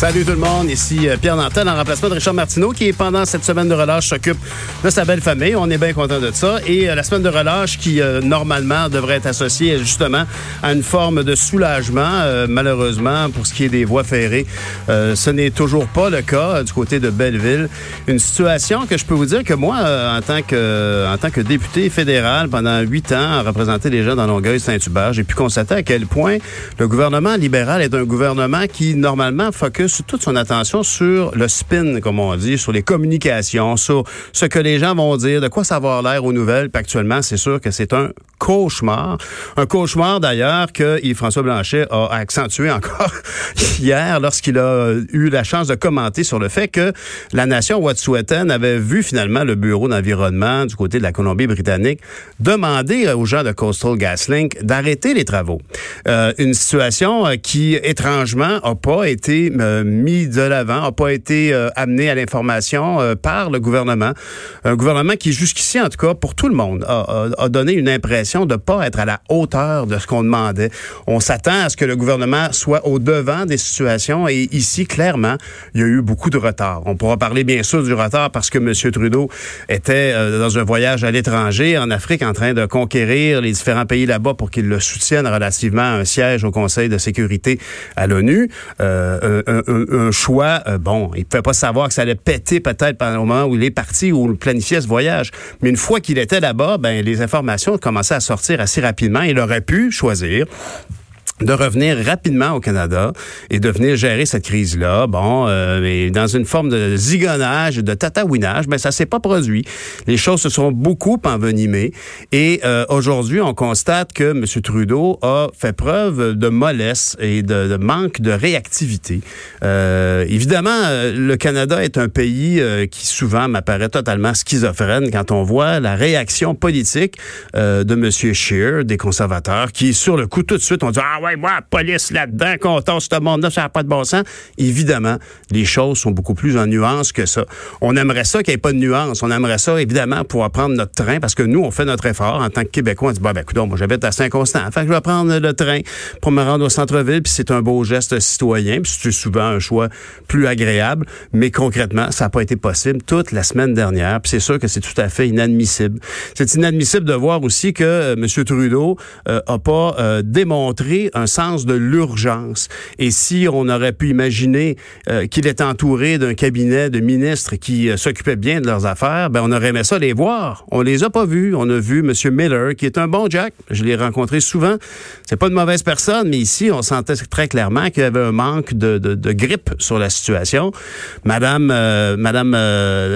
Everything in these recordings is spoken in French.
Salut tout le monde, ici euh, Pierre Nantel en remplacement de Richard Martineau qui pendant cette semaine de relâche s'occupe de sa belle famille. On est bien content de ça. Et euh, la semaine de relâche qui euh, normalement devrait être associée justement à une forme de soulagement, malheureusement pour ce qui est des voies ferrées, ce n'est toujours pas le cas du côté de Belleville. Une situation que je peux vous dire que moi, en tant que en tant que député fédéral pendant huit ans, à représenter les gens dans Longueuil-Saint-Hubert, j'ai pu constater à quel point le gouvernement libéral est un gouvernement qui normalement focus toute son attention sur le spin, comme on dit, sur les communications, sur ce que les gens vont dire, de quoi ça va avoir l'air aux nouvelles. Puis actuellement, c'est sûr que c'est un cauchemar. Un cauchemar d'ailleurs que Yves-François Blanchet a accentué encore hier lorsqu'il a eu la chance de commenter sur le fait que la nation Wet'suwet'en avait vu finalement le bureau d'environnement du côté de la Colombie-Britannique demander aux gens de Coastal GasLink d'arrêter les travaux. Euh, une situation euh, qui étrangement a pas été euh, mis de l'avant, n'a pas été euh, amené à l'information euh, par le gouvernement. Un gouvernement qui, jusqu'ici, en tout cas, pour tout le monde, a, donné une impression de ne pas être à la hauteur de ce qu'on demandait. On s'attend à ce que le gouvernement soit au devant des situations et ici, clairement, il y a eu beaucoup de retard. On pourra parler bien sûr du retard parce que M. Trudeau était euh, dans un voyage à l'étranger, en Afrique, en train de conquérir les différents pays là-bas pour qu'ils le soutiennent relativement à un siège au Conseil de sécurité à l'ONU. Euh, choix, euh, bon, il ne pouvait pas savoir que ça allait péter peut-être le moment où il est parti ou planifiait ce voyage. Mais une fois qu'il était là-bas, ben, les informations commencé à sortir assez rapidement. Il aurait pu choisir de revenir rapidement au Canada et de venir gérer cette crise-là. Bon, euh, dans une forme de zigonnage, de tatouinage, mais ça s'est pas produit. Les choses se sont beaucoup envenimées et euh, aujourd'hui, on constate que M. Trudeau a fait preuve de mollesse et de, manque de réactivité. Euh, évidemment, euh, le Canada est un pays euh, qui souvent m'apparaît totalement schizophrène quand on voit la réaction politique de M. Scheer, des conservateurs, qui sur le coup tout de suite on dit ah ouais moi, police là-dedans, qu'on ce monde-là, ça n'a pas de bon sens. Évidemment, les choses sont beaucoup plus en nuance que ça. On aimerait ça qu'il n'y ait pas de nuance. On aimerait ça, évidemment, pouvoir prendre notre train, parce que nous, on fait notre effort en tant que Québécois. On dit, bah, ben, écoute, moi, j'habite à Saint-Constant. Fait que je vais prendre le train pour me rendre au centre-ville, puis c'est un beau geste citoyen, puis c'est souvent un choix plus agréable. Mais concrètement, ça n'a pas été possible toute la semaine dernière, puis c'est sûr que c'est tout à fait inadmissible. C'est inadmissible de voir aussi que euh, M. Trudeau euh, a pas euh, démontré un sens de l'urgence. Et si on aurait pu imaginer euh, qu'il est entouré d'un cabinet de ministres qui euh, s'occupaient bien de leurs affaires, ben on aurait aimé ça les voir. On les a pas vus. On a vu M. Miller, qui est un bon Jack. Je l'ai rencontré souvent. C'est pas une mauvaise personne, mais ici, on sentait très clairement qu'il y avait un manque de, grippe sur la situation. Madame, euh, Madame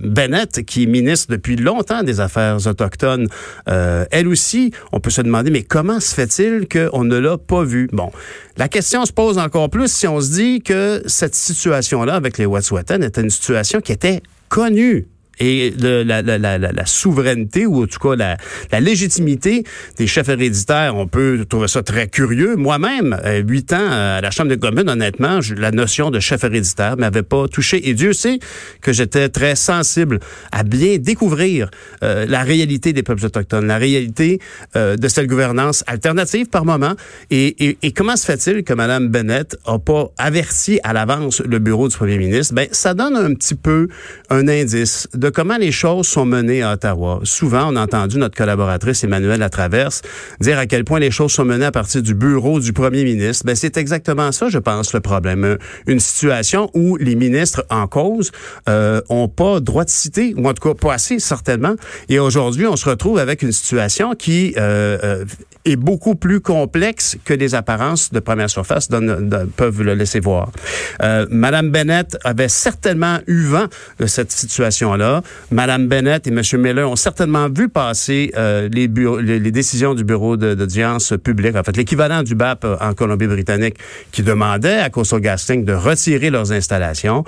Bennett, qui est ministre depuis longtemps des Affaires autochtones, elle aussi, on peut se demander, mais comment se fait-il qu'on ne l'a pas Bon, la question se pose encore plus si on se dit que cette situation-là avec les Wet'suwet'en était une situation qui était connue et la, la, la, la, souveraineté ou en tout cas la, légitimité des chefs héréditaires, on peut trouver ça très curieux. Moi-même, euh, huit ans à la Chambre des communes, honnêtement, la notion de chef héréditaire m'avait pas touché. Et Dieu sait que j'étais très sensible à bien découvrir euh, la réalité des peuples autochtones, la réalité euh, de cette gouvernance alternative par moment. Et, et, et comment se fait-il que Mme Bennett a pas averti à l'avance le bureau du premier ministre? Ben, ça donne un petit peu un indice comment les choses sont menées à Ottawa. Souvent, on a entendu notre collaboratrice Emmanuelle Latraverse dire à quel point les choses sont menées à partir du bureau du premier ministre. Ben, c'est exactement ça, je pense, le problème. Une situation où les ministres en cause euh, ont pas droit de citer, ou en tout cas pas assez, certainement. Et aujourd'hui, on se retrouve avec une situation qui euh, euh est beaucoup plus complexe que les apparences de première surface peuvent le laisser voir. Euh, Madame Bennett avait certainement eu vent de cette situation-là là. Madame Bennett et M. Miller ont certainement vu passer euh, les, les, décisions du bureau d'audience publique, en fait, l'équivalent du BAP euh, en Colombie-Britannique, qui demandait à Coastal GasLink de retirer leurs installations.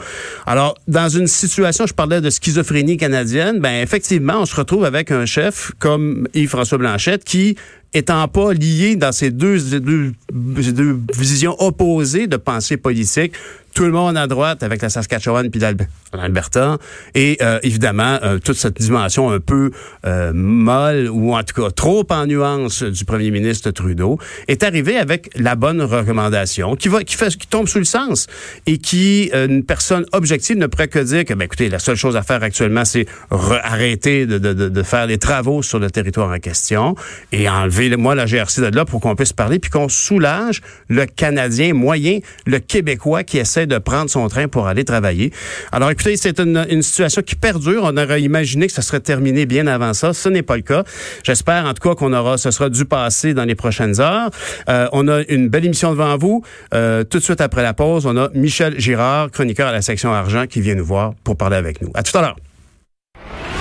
Alors, dans une situation, je parlais de schizophrénie canadienne, ben effectivement, on se retrouve avec un chef comme Yves-François Blanchette qui étant pas lié dans ces deux, deux, deux visions opposées de pensée politique, tout le monde à droite avec la Saskatchewan puis l'Alberta. Et euh, évidemment, euh, toute cette dimension un peu euh, molle ou en tout cas trop en nuance du premier ministre Trudeau est arrivé avec la bonne recommandation qui va qui fait qui tombe sous le sens et qui une personne objective ne pourrait que dire que ben écoutez la seule chose à faire actuellement c'est arrêter de, de, de, faire des travaux sur le territoire en question et enlever moi la GRC de là pour qu'on puisse parler puis qu'on soulage le Canadien moyen, le Québécois qui essaie de prendre son train pour aller travailler. Alors écoutez, c'est une, situation qui perdure. On aurait imaginé que ça serait terminé bien avant ça. Ce n'est pas le cas. J'espère en tout cas qu'on aura, ce sera dû passer dans les prochaines heures. Euh, on a une belle émission devant vous. Euh, tout de suite après la pause, on a Michel Girard, chroniqueur à la section argent, qui vient nous voir pour parler avec nous. À tout à l'heure.